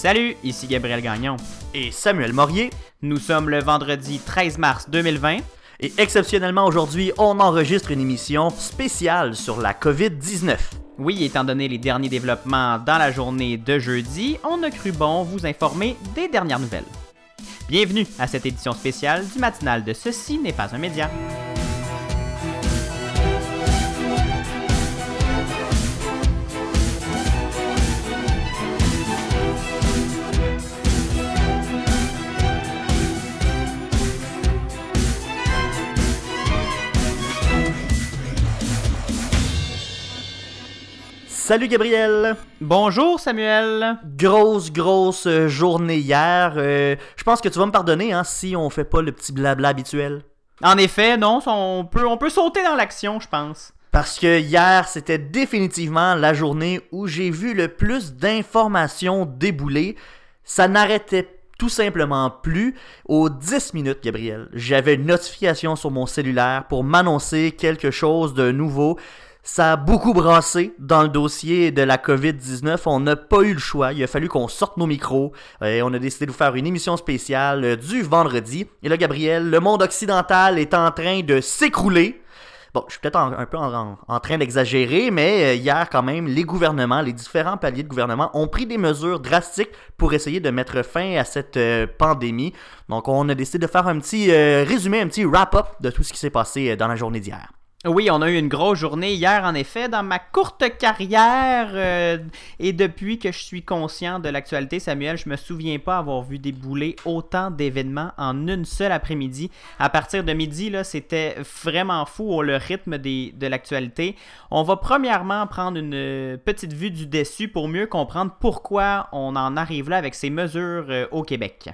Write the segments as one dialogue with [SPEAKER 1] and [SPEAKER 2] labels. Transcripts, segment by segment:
[SPEAKER 1] Salut, ici Gabriel Gagnon.
[SPEAKER 2] Et Samuel Morier.
[SPEAKER 1] Nous sommes le vendredi 13 mars 2020.
[SPEAKER 2] Et exceptionnellement aujourd'hui, on enregistre une émission spéciale sur la COVID-19.
[SPEAKER 1] Oui, étant donné les derniers développements dans la journée de jeudi, on a cru bon vous informer des dernières nouvelles. Bienvenue à cette édition spéciale du matinal de Ceci n'est pas un média.
[SPEAKER 2] Salut Gabriel.
[SPEAKER 1] Bonjour Samuel.
[SPEAKER 2] Grosse, grosse euh, journée hier. Euh, je pense que tu vas me pardonner hein, si on fait pas le petit blabla habituel.
[SPEAKER 1] En effet, non, on peut, on peut sauter dans l'action, je pense.
[SPEAKER 2] Parce que hier, c'était définitivement la journée où j'ai vu le plus d'informations débouler. Ça n'arrêtait tout simplement plus. Aux 10 minutes, Gabriel, j'avais une notification sur mon cellulaire pour m'annoncer quelque chose de nouveau. Ça a beaucoup brassé dans le dossier de la COVID-19. On n'a pas eu le choix. Il a fallu qu'on sorte nos micros. Et on a décidé de vous faire une émission spéciale euh, du vendredi. Et là, Gabriel, le monde occidental est en train de s'écrouler. Bon, je suis peut-être un peu en, train d'exagérer, mais euh, hier quand même, les gouvernements, les différents paliers de gouvernement ont pris des mesures drastiques pour essayer de mettre fin à cette euh, pandémie. Donc on a décidé de faire un petit résumé, un petit wrap-up de tout ce qui s'est passé dans la journée d'hier.
[SPEAKER 1] Oui, on a eu une grosse journée hier, en effet, dans ma courte carrière. Euh, et depuis que je suis conscient de l'actualité, Samuel, je me souviens pas avoir vu débouler autant d'événements en une seule après-midi. À partir de midi, là, c'était vraiment fou le rythme de l'actualité. On va premièrement prendre une petite vue du dessus pour mieux comprendre pourquoi on en arrive là avec ces mesures euh, au Québec.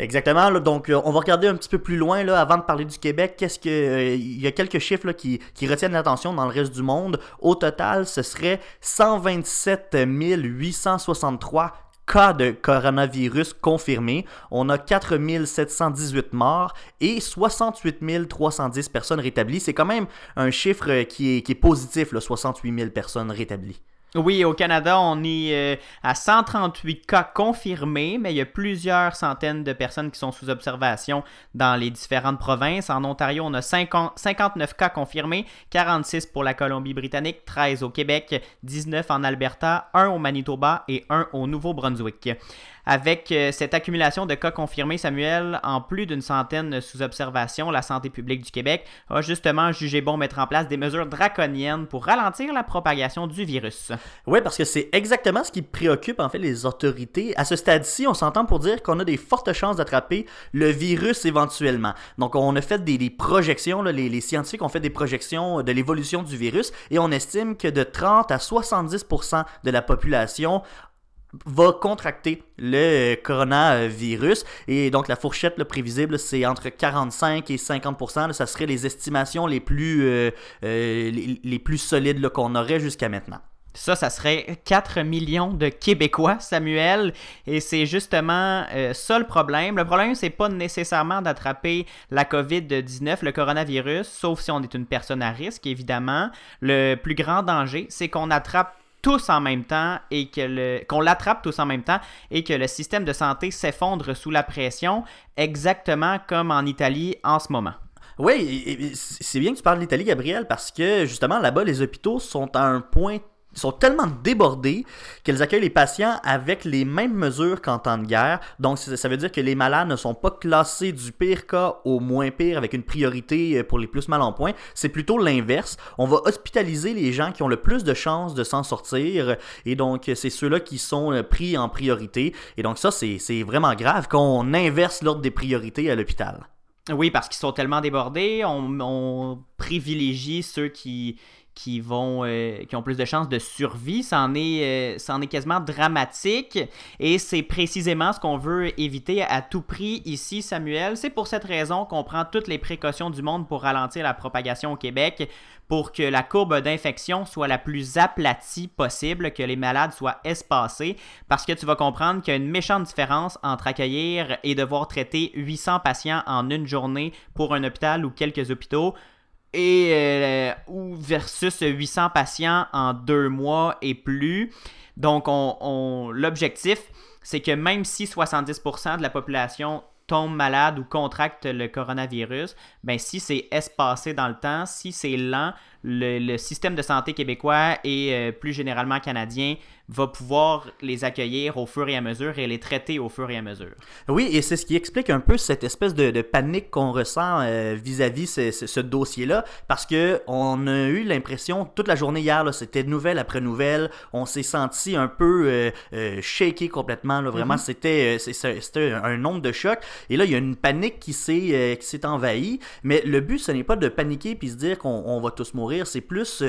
[SPEAKER 2] Exactement. donc, euh, on va regarder un petit peu plus loin là, avant de parler du Québec. Qu'est-ce que euh, il y a quelques chiffres qui, retiennent l'attention dans le reste du monde. Au total, ce serait 127 863 cas de coronavirus confirmés. On a 4 718 morts et 68 310 personnes rétablies. C'est quand même un chiffre qui est, positif, là, 68 000 personnes rétablies.
[SPEAKER 1] Oui, au Canada, on est euh, à 138 cas confirmés, mais il y a plusieurs centaines de personnes qui sont sous observation dans les différentes provinces. En Ontario, on a 59 cas confirmés, 46 pour la Colombie-Britannique, 13 au Québec, 19 en Alberta, 1 au Manitoba et 1 au Nouveau-Brunswick. Avec euh, cette accumulation de cas confirmés, Samuel, en plus d'une centaine sous observation, la santé publique du Québec a justement jugé bon mettre en place des mesures draconiennes pour ralentir la propagation du virus.
[SPEAKER 2] Oui, parce que c'est exactement ce qui préoccupe en fait les autorités. À ce stade-ci, on s'entend pour dire qu'on a des fortes chances d'attraper le virus éventuellement. Donc, on a fait des, projections, les, les, scientifiques ont fait des projections de l'évolution du virus et on estime que de 30 à 70% de la population va contracter le coronavirus. Et donc, la fourchette prévisible, c'est entre 45 et 50% Ça serait les estimations les plus, euh, euh, les, plus solides qu'on aurait jusqu'à maintenant.
[SPEAKER 1] Ça, ça serait 4 millions de Québécois, Samuel. Et c'est justement euh, ça le problème. Le problème, c'est pas nécessairement d'attraper la COVID-19, le coronavirus, sauf si on est une personne à risque, évidemment. Le plus grand danger, c'est qu'on attrape tous en même temps et que qu'on l'attrape tous en même temps et que le système de santé s'effondre sous la pression, exactement comme en Italie en ce moment.
[SPEAKER 2] Oui, c'est bien que tu parles d'Italie, Gabriel, parce que justement là-bas, les hôpitaux sont à un point sont tellement débordées qu'elles accueillent les patients avec les mêmes mesures qu'en temps de guerre. Donc, ça veut dire que les malades ne sont pas classés du pire cas au moins pire avec une priorité euh, pour les plus mal en point. C'est plutôt l'inverse. On va hospitaliser les gens qui ont le plus de chances de s'en sortir. Et donc, c'est ceux-là qui sont euh, pris en priorité. Et donc, ça, c'est vraiment grave qu'on inverse l'ordre des priorités à l'hôpital.
[SPEAKER 1] Oui, parce qu'ils sont tellement débordés. on privilégie ceux qui euh, qui ont plus de chances de survie. C'en est, euh, est quasiment dramatique et c'est précisément ce qu'on veut éviter à tout prix ici, Samuel. C'est pour cette raison qu'on prend toutes les précautions du monde pour ralentir la propagation au Québec, pour que la courbe d'infection soit la plus aplatie possible, que les malades soient espacés, parce que tu vas comprendre qu'il y a une méchante différence entre accueillir et devoir traiter 800 patients en une journée pour un hôpital ou quelques hôpitaux et euh, ou versus 800 patients en deux mois et plus. Donc, on, l'objectif, c'est que même si 70% de la population tombe malade ou contracte le coronavirus, ben si c'est espacé dans le temps, si c'est lent, le, système de santé québécois et euh, plus généralement canadien va pouvoir les accueillir au fur et à mesure et les traiter au fur et à mesure.
[SPEAKER 2] Oui, et c'est ce qui explique un peu cette espèce de, panique qu'on ressent euh, vis-à-vis ce, ce, dossier-là, parce que on a eu l'impression toute la journée hier, c'était nouvelle après nouvelle, on s'est senti un peu euh, euh shaké complètement, là, vraiment, mm-hmm. c'était c'était un nombre de chocs, et là, il y a une panique qui s'est qui s'est envahie, mais le but, ce n'est pas de paniquer puis se dire qu'on va tous mourir, c'est plus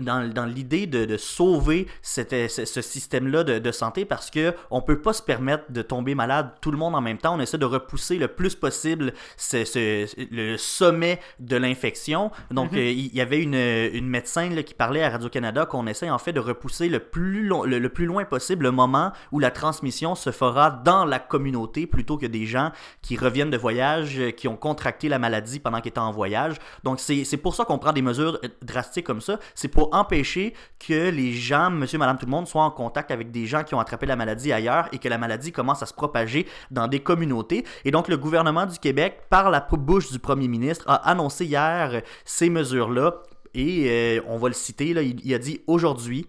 [SPEAKER 2] dans, dans l'idée de, de, sauver cette, cette ce système-là de, santé parce que on peut pas se permettre de tomber malade tout le monde en même temps. On essaie de repousser le plus possible le sommet de l'infection. Donc, mhm. euh, il y avait une, une médecin qui parlait à Radio-Canada qu'on essaie en fait de repousser le plus, le, plus loin possible le moment où la transmission se fera dans la communauté plutôt que des gens qui reviennent de voyage, euh, qui ont contracté la maladie pendant qu'ils étaient en voyage. Donc, c'est pour ça qu'on prend des mesures drastiques comme ça. C'est pour empêcher que les gens, monsieur, madame, tout le monde, soient en contact avec des gens qui ont attrapé la maladie ailleurs et que la maladie commence à se propager dans des communautés. Et donc, le gouvernement du Québec, par la bouche du premier ministre, a annoncé hier ces mesures-là. Et euh, on va le citer, il, il a dit aujourd'hui,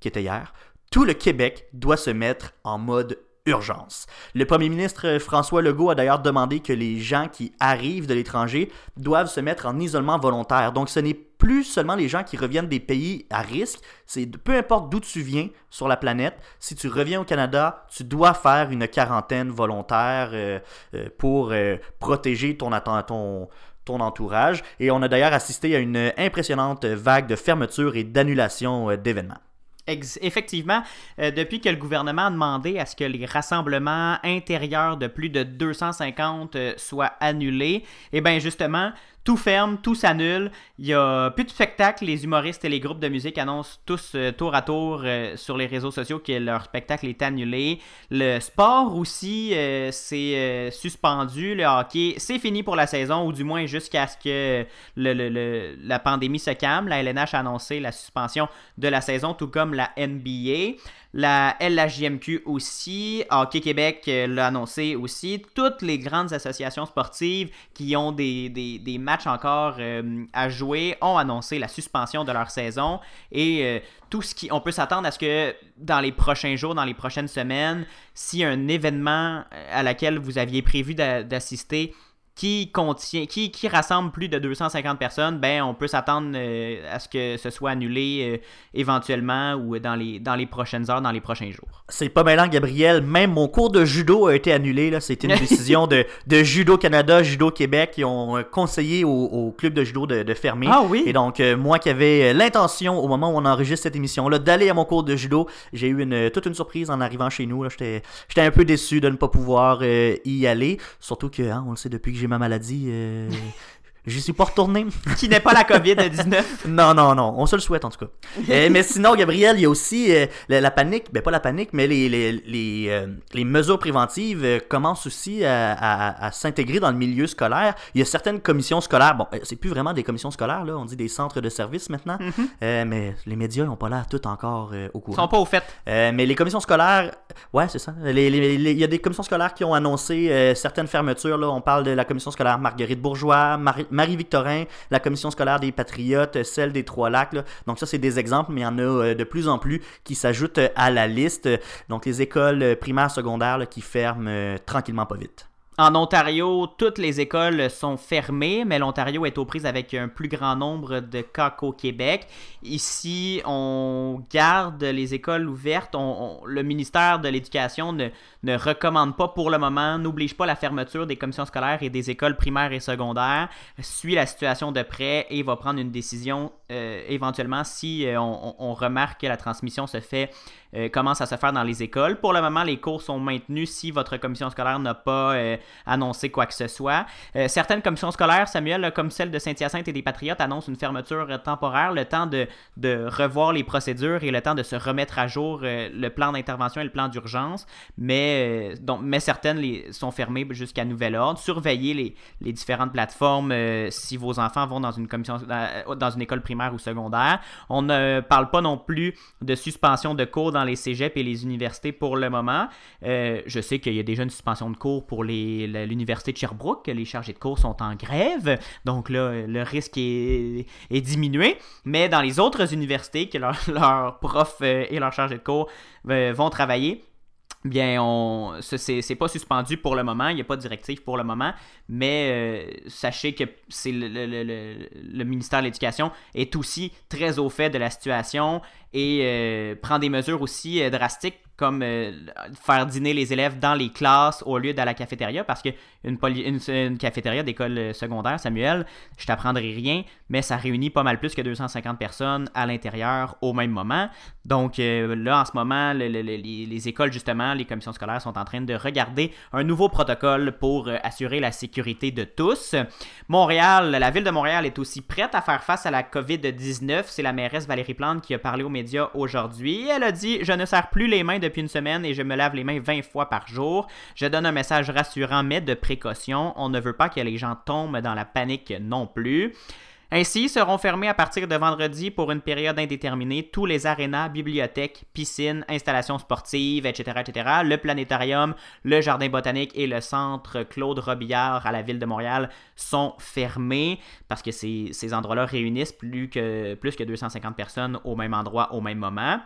[SPEAKER 2] qui était hier, tout le Québec doit se mettre en mode urgence. Le premier ministre François Legault a d'ailleurs demandé que les gens qui arrivent de l'étranger doivent se mettre en isolement volontaire. Donc ce n'est plus seulement les gens qui reviennent des pays à risque, c'est peu importe d'où tu viens sur la planète, si tu reviens au Canada, tu dois faire une quarantaine volontaire euh, euh, pour euh, protéger ton entourage. Et on a d'ailleurs assisté à une impressionnante vague de fermetures et d'annulations d'événements
[SPEAKER 1] effectivement, euh, depuis que le gouvernement a demandé à ce que les rassemblements intérieurs de plus de 250 euh, soient annulés, eh bien justement, tout ferme, tout s'annule. Il n'y a plus de spectacle. Les humoristes et les groupes de musique annoncent tous euh, tour à tour euh, sur les réseaux sociaux que leur spectacle est annulé. Le sport aussi euh, c'est suspendu. Le hockey, c'est fini pour la saison, ou du moins jusqu'à ce que la pandémie se calme. La LNH a annoncé la suspension de la saison, tout comme la NBA. La LHJMQ aussi, Hockey Québec euh, l'a annoncé aussi. Toutes les grandes associations sportives qui ont des, des, matchs encore euh, à jouer ont annoncé la suspension de leur saison. Et euh, tout ce qui. On peut s'attendre à ce que dans les prochains jours, dans les prochaines semaines, si un événement à laquelle vous aviez prévu d'assister qui contient, qui, qui, rassemble plus de 250 personnes, ben on peut s'attendre euh, à ce que ce soit annulé euh, éventuellement ou dans les, dans les prochaines heures, dans les prochains jours.
[SPEAKER 2] C'est pas malin, Gabriel. Même mon cours de judo a été annulé. Là. C'était une décision de, de, Judo Canada, Judo Québec qui ont euh, conseillé au, club de judo de, de, fermer.
[SPEAKER 1] Ah oui?
[SPEAKER 2] Et donc, moi qui avais l'intention, au moment où on enregistre cette émission-là, d'aller à mon cours de judo, j'ai eu une, toute une surprise en arrivant chez nous. J'étais un peu déçu de ne pas pouvoir y aller. Surtout que, hein, on le sait depuis que j'ai ma maladie. Je suis pas retourné.
[SPEAKER 1] Qui n'est pas la COVID-19.
[SPEAKER 2] non, non, non. On se le souhaite, en tout cas. Euh, mais sinon, Gabriel, il y a aussi euh, la, panique. Ben, pas la panique, mais les, les, les, euh, les mesures préventives commencent aussi à, à, s'intégrer dans le milieu scolaire. Il y a certaines commissions scolaires. Bon, c'est plus vraiment des commissions scolaires, là. On dit des centres de services maintenant. Mhm. mais les médias n'ont pas l'air tout encore au courant.
[SPEAKER 1] Ils sont pas au fait.
[SPEAKER 2] mais les commissions scolaires, ouais, c'est ça. Il y a des commissions scolaires qui ont annoncé certaines fermetures. Là. On parle de la commission scolaire Marguerite Bourgeois, Marie Marie-Victorin, la commission scolaire des Patriotes, celle des Trois-Lacs. Donc ça, c'est des exemples, mais il y en a euh, de plus en plus qui s'ajoutent à la liste. Donc les écoles primaires, secondaires qui ferment euh, tranquillement pas vite.
[SPEAKER 1] En Ontario, toutes les écoles sont fermées, mais l'Ontario est aux prises avec un plus grand nombre de cas qu'au Québec. Ici, on garde les écoles ouvertes. le ministère de l'Éducation ne, ne, recommande pas pour le moment, n'oblige pas la fermeture des commissions scolaires et des écoles primaires et secondaires, suit la situation de près et va prendre une décision euh, éventuellement si euh, on, remarque que la transmission se fait euh, commence à se faire dans les écoles. Pour le moment, les cours sont maintenus si votre commission scolaire n'a pas euh, annoncé quoi que ce soit. Euh, certaines commissions scolaires, Samuel, comme celle de Saint-Hyacinthe et des Patriotes, annoncent une fermeture temporaire, le temps de, de, revoir les procédures et le temps de se remettre à jour le plan d'intervention et le plan d'urgence. Mais, donc, mais certaines les, sont fermées jusqu'à nouvel ordre. Surveillez les, les différentes plateformes si vos enfants vont dans une commission dans une école primaire ou secondaire. On ne parle pas non plus de suspension de cours dans les cégeps et les universités pour le moment. Euh, je sais qu'il y a déjà une suspension de cours pour l'université de Sherbrooke, les chargés de cours sont en grève, donc là, le risque est, diminué. Mais dans les autres universités, que leurs profs euh, et leurs chargés de cours vont travailler, bien, on, c'est pas suspendu pour le moment, il n'y a pas de directive pour le moment, mais euh, sachez que c'est le, ministère de l'Éducation est aussi très au fait de la situation et euh, prend des mesures aussi euh, drastiques comme euh, faire dîner les élèves dans les classes au lieu de la cafétéria, parce qu'une une, cafétéria d'école secondaire, Samuel, je t'apprendrai rien, mais ça réunit pas mal plus que 250 personnes à l'intérieur au même moment. Donc là, en ce moment, les, écoles, justement, les commissions scolaires sont en train de regarder un nouveau protocole pour assurer la sécurité de tous. Montréal, la ville de Montréal est aussi prête à faire face à la COVID-19. C'est la mairesse Valérie Plante qui a parlé aux médias aujourd'hui. Elle a dit Je ne sers plus les mains depuis une semaine et je me lave les mains 20 fois par jour. Je donne un message rassurant mais de précaution. On ne veut pas que les gens tombent dans la panique non plus. Ainsi, seront fermés à partir de vendredi pour une période indéterminée tous les arénas, bibliothèques, piscines, installations sportives, etc., etc. Le planétarium, le jardin botanique et le centre Claude Robillard à la ville de Montréal sont fermés parce que ces, endroits-là réunissent plus que, plus que 250 personnes au même endroit au même moment.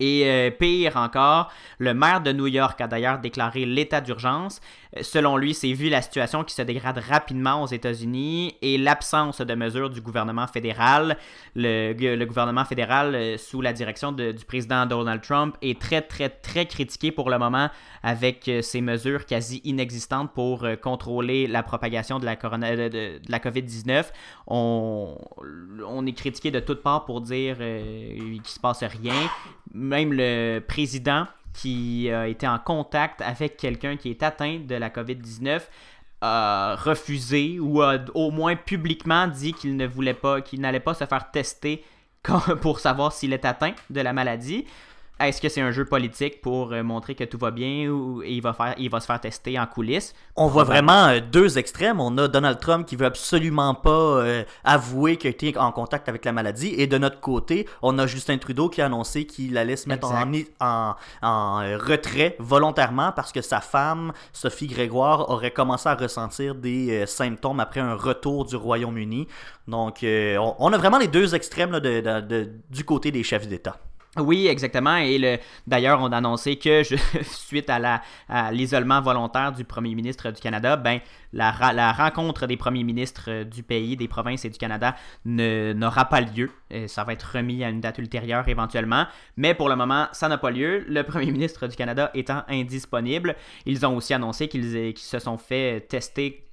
[SPEAKER 1] Et euh, pire encore, le maire de New York a d'ailleurs déclaré l'état d'urgence. Euh, selon lui, c'est vu la situation qui se dégrade rapidement aux États-Unis et l'absence de mesures du gouvernement fédéral. Le, gouvernement fédéral, euh, sous la direction du président Donald Trump, est très, très, très critiqué pour le moment avec ses mesures quasi inexistantes pour contrôler la propagation de la, de, la COVID-19. On, on, est critiqué de toutes parts pour dire qu'il ne se passe rien même le président qui a été en contact avec quelqu'un qui est atteint de la COVID-19 a refusé ou a au moins publiquement dit qu'il ne voulait pas, qu'il n'allait pas se faire tester pour savoir s'il est atteint de la maladie. Est-ce que c'est un jeu politique pour euh, montrer que tout va bien ou il va, faire, il va se faire tester en coulisses?
[SPEAKER 2] On voit vraiment euh, deux extrêmes. On a Donald Trump qui veut absolument pas euh, avouer qu'il était en contact avec la maladie. Et de notre côté, on a Justin Trudeau qui a annoncé qu'il allait se mettre en, en, retrait volontairement parce que sa femme, Sophie Grégoire, aurait commencé à ressentir des symptômes après un retour du Royaume-Uni. Donc, on, a vraiment les deux extrêmes du côté des chefs d'État.
[SPEAKER 1] Oui, exactement. Et d'ailleurs, on a annoncé que suite à, l'isolement volontaire du premier ministre du Canada, ben, la, rencontre des premiers ministres du pays, des provinces et du Canada n'aura pas lieu. ça va être remis à une date ultérieure éventuellement. Mais pour le moment, ça n'a pas lieu. Le premier ministre du Canada étant indisponible, ils ont aussi annoncé qu'ils se sont fait tester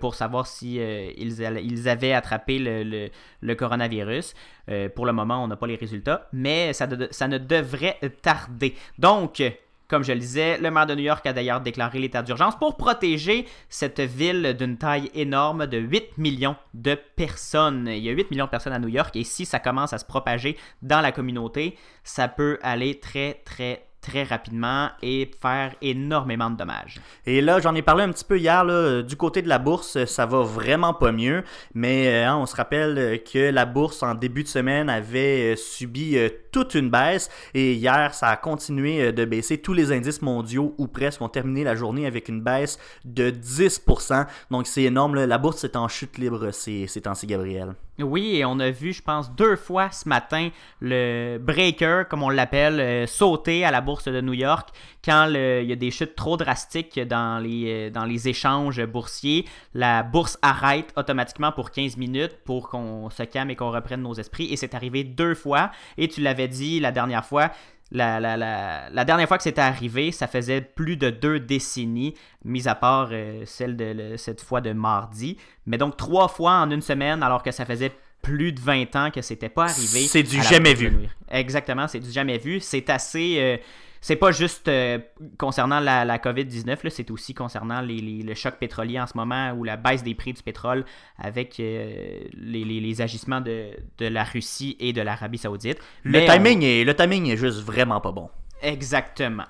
[SPEAKER 1] pour savoir si euh, ils, avaient attrapé le, coronavirus. Euh, pour le moment, on n'a pas les résultats, mais ça, ça, ne devrait tarder. Donc, comme je le disais, le maire de New York a d'ailleurs déclaré l'état d'urgence pour protéger cette ville d'une taille énorme de 8 millions de personnes. Il y a 8 millions de personnes à New York et si ça commence à se propager dans la communauté, ça peut aller très très très rapidement et faire énormément de dommages.
[SPEAKER 2] Et là, j'en ai parlé un petit peu hier, là, du côté de la bourse, ça va vraiment pas mieux, mais euh, hein, on se rappelle que la bourse en début de semaine avait euh, subi euh, toute une baisse et hier, ça a continué de baisser. Tous les indices mondiaux ou presque ont terminé la journée avec une baisse de 10%. Donc c'est énorme, la bourse est en chute libre ces, ces temps-ci, Gabriel.
[SPEAKER 1] Oui, et on a vu, je pense, deux fois ce matin le breaker, comme on l'appelle, sauter à la bourse de New York, quand il y a des chutes trop drastiques dans les, euh, dans les échanges boursiers, la bourse arrête automatiquement pour 15 minutes pour qu'on se calme et qu'on reprenne nos esprits. Et c'est arrivé deux fois. Et tu l'avais dit la dernière fois, la, dernière fois que c'était arrivé, ça faisait plus de deux décennies, mis à part euh, celle de cette fois de mardi. Mais donc trois fois en une semaine, alors que ça faisait plus de 20 ans que c'était pas arrivé.
[SPEAKER 2] C'est du jamais vu.
[SPEAKER 1] Exactement, c'est du jamais vu. C'est assez. Euh, c'est pas juste euh, concernant la, la COVID-19, c'est aussi concernant les, le choc pétrolier en ce moment ou la baisse des prix du pétrole avec euh, les, les, agissements de, de, la Russie et de l'Arabie Saoudite.
[SPEAKER 2] Le timing, est, le timing est juste vraiment pas bon.
[SPEAKER 1] Exactement.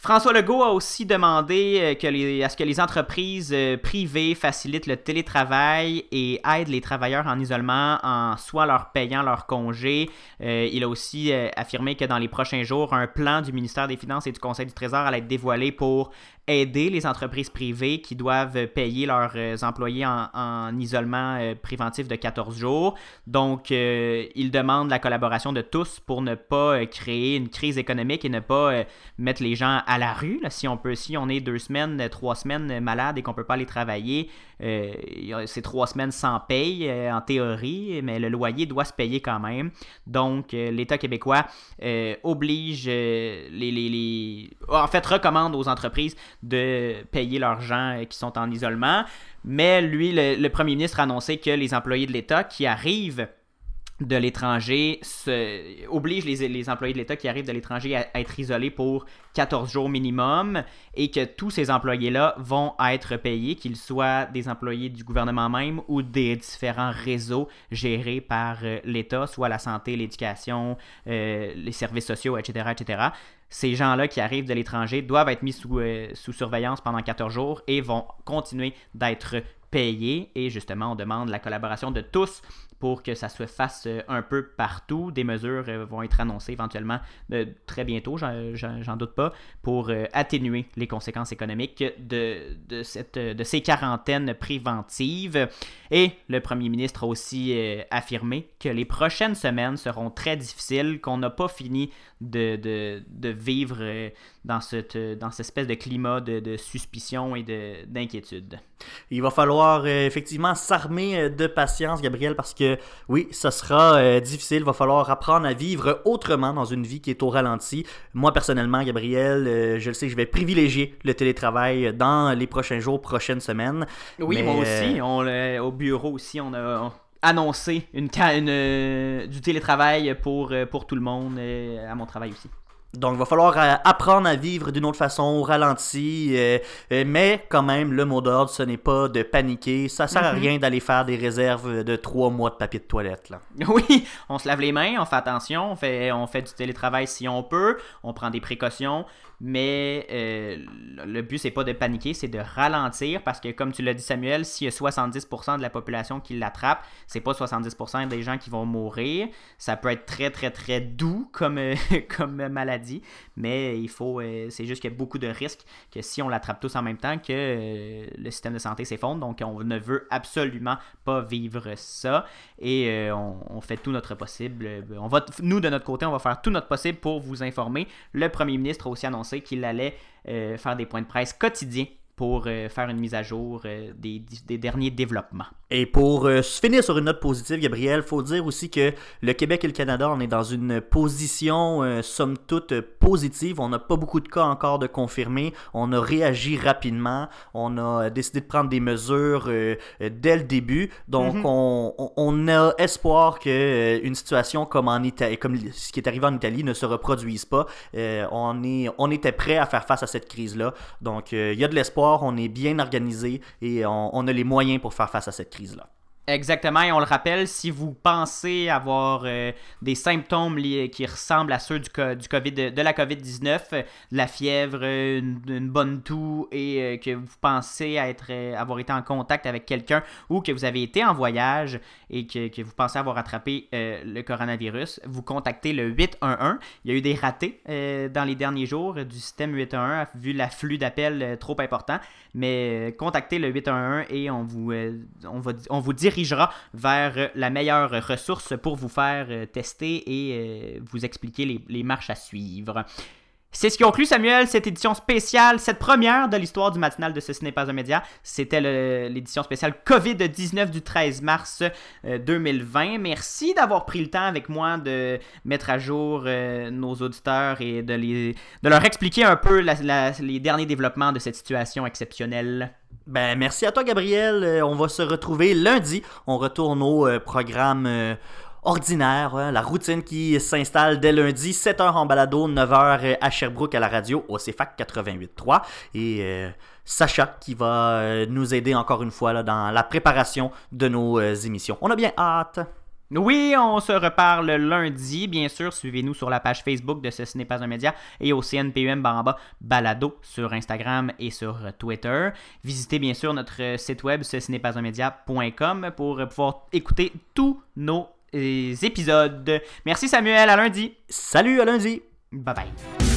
[SPEAKER 1] François Legault a aussi demandé euh, à ce que les entreprises euh, privées facilitent le télétravail et aident les travailleurs en isolement en soit leur payant leur congé. Euh, il a aussi affirmé que dans les prochains jours, un plan du ministère des Finances et du Conseil du Trésor allait être dévoilé pour aider les entreprises privées qui doivent payer leurs employés en, isolement préventif de 14 jours. Donc, il demande la collaboration de tous pour ne pas créer une crise économique et ne pas mettre les gens à la rue. si on peut, si on est deux semaines, trois semaines malade et qu'on peut pas aller travailler, euh, c'est trois semaines sans paye euh, en théorie, mais le loyer doit se payer quand même. Donc euh, l'État québécois oblige les, en fait recommande aux entreprises de payer leurs gens qui sont en isolement. Mais lui, le premier ministre a annoncé que les employés de l'État qui arrivent de l'étranger oblige les, les, employés de l'État qui arrivent de l'étranger à, être isolés pour 14 jours minimum et que tous ces employés-là vont être payés, qu'ils soient des employés du gouvernement même ou des différents réseaux gérés par euh, l'État, soit la santé, l'éducation, euh, les services sociaux, etc. Ces gens-là qui arrivent de l'étranger doivent être mis sous, euh, surveillance pendant 14 jours et vont continuer d'être payés. Et justement, on demande la collaboration de tous pour que ça se fasse euh, un peu partout. Des mesures euh, vont être annoncées éventuellement euh, très bientôt, j'en doute pas, pour atténuer les conséquences économiques de, ces quarantaines préventives. Et le premier ministre a aussi affirmé que les prochaines semaines seront très difficiles, qu'on n'a pas fini de, vivre dans, cette, espèce de climat de suspicion et d'inquiétude.
[SPEAKER 2] Il va falloir effectivement s'armer de patience, Gabriel, parce que oui, ça sera euh, difficile. Il va falloir apprendre à vivre autrement dans une vie qui est au ralenti. Moi, personnellement, Gabriel, euh, je le sais, je vais privilégier le télétravail dans les prochains jours, prochaines semaines.
[SPEAKER 1] Oui, moi aussi. Euh, on, au bureau aussi, on a annoncé une, une, du télétravail pour, pour tout le monde, à mon travail aussi.
[SPEAKER 2] Donc, il va falloir euh, apprendre à vivre d'une autre façon, au ralenti. Euh, euh, mais quand même, le mot d'ordre, ce n'est pas de paniquer. Ça sert à mhm. rien d'aller faire des réserves de trois mois de papier de toilette. Là.
[SPEAKER 1] Oui, on se lave les mains, on fait attention, on fait, on fait du télétravail si on peut, on prend des précautions. Mais euh, le but, c'est pas de paniquer, c'est de ralentir parce que, comme tu l'as dit, Samuel, s'il y a 70% de la population qui l'attrape, c'est pas 70% des gens qui vont mourir. Ça peut être très, très, très doux comme, euh, comme maladie, mais il faut. Euh, c'est juste qu'il y a beaucoup de risques que si on l'attrape tous en même temps, que le système de santé s'effondre. Donc, on ne veut absolument pas vivre ça et on, fait tout notre possible. On va, nous, de notre côté, on va faire tout notre possible pour vous informer. Le premier ministre a aussi annoncé qu'il allait euh, faire des points de presse quotidiens pour euh, faire une mise à jour euh, des, derniers développements.
[SPEAKER 2] Et pour euh, finir sur une note positive, Gabriel, faut dire aussi que le Québec et le Canada, on est dans une position somme toute positive. On n'a pas beaucoup de cas encore de confirmés. On a réagi rapidement. On a décidé de prendre des mesures dès le début. Donc, mhm. on, on, a espoir que une situation comme en Italie, comme ce qui est arrivé en Italie, ne se reproduise pas. on est, on était prêt à faire face à cette crise-là. Donc, il y a de l'espoir on est bien organisé et on, a les moyens pour faire face à cette crise-là.
[SPEAKER 1] Exactement, et on le rappelle, si vous pensez avoir euh, des symptômes qui ressemblent à ceux du, du COVID, de, la COVID-19, de la fièvre, une, bonne toux, et euh, que vous pensez être, euh, avoir été en contact avec quelqu'un ou que vous avez été en voyage et que, vous pensez avoir attrapé le coronavirus, vous contactez le 811. Il y a eu des ratés dans les derniers jours du système 811 vu l'afflux d'appels trop important, mais contactez le 811 et on vous, on va, on vous dirige vers la meilleure ressource pour vous faire euh, tester et euh, vous expliquer les, marches à suivre. C'est ce qui conclut, Samuel, cette édition spéciale, cette première de l'histoire du matinal de Ce n'est pas un média. C'était l'édition spéciale COVID-19 du 13 mars 2020. Euh, Merci d'avoir pris le temps avec moi de mettre à jour nos auditeurs et de, de leur expliquer un peu les derniers développements de cette situation exceptionnelle.
[SPEAKER 2] Ben, merci à toi, Gabriel. Euh, on va se retrouver lundi. On retourne au euh, programme euh, ordinaire, hein, la routine qui s'installe dès lundi, 7h en balado, 9h à Sherbrooke à la radio, au CFAC 88.3. Et Sacha qui va nous aider encore une fois dans la préparation de nos émissions. On a bien hâte.
[SPEAKER 1] Oui, on se reparle lundi. Bien sûr, suivez-nous sur la page Facebook de Ce n'est pas un média et au CNPUM Baramba Balado sur Instagram et sur Twitter. Visitez bien sûr notre site web ce n'est pas un média.com pour pouvoir écouter tous nos euh, épisodes. Merci Samuel, à lundi.
[SPEAKER 2] Salut, à lundi.
[SPEAKER 1] Bye bye.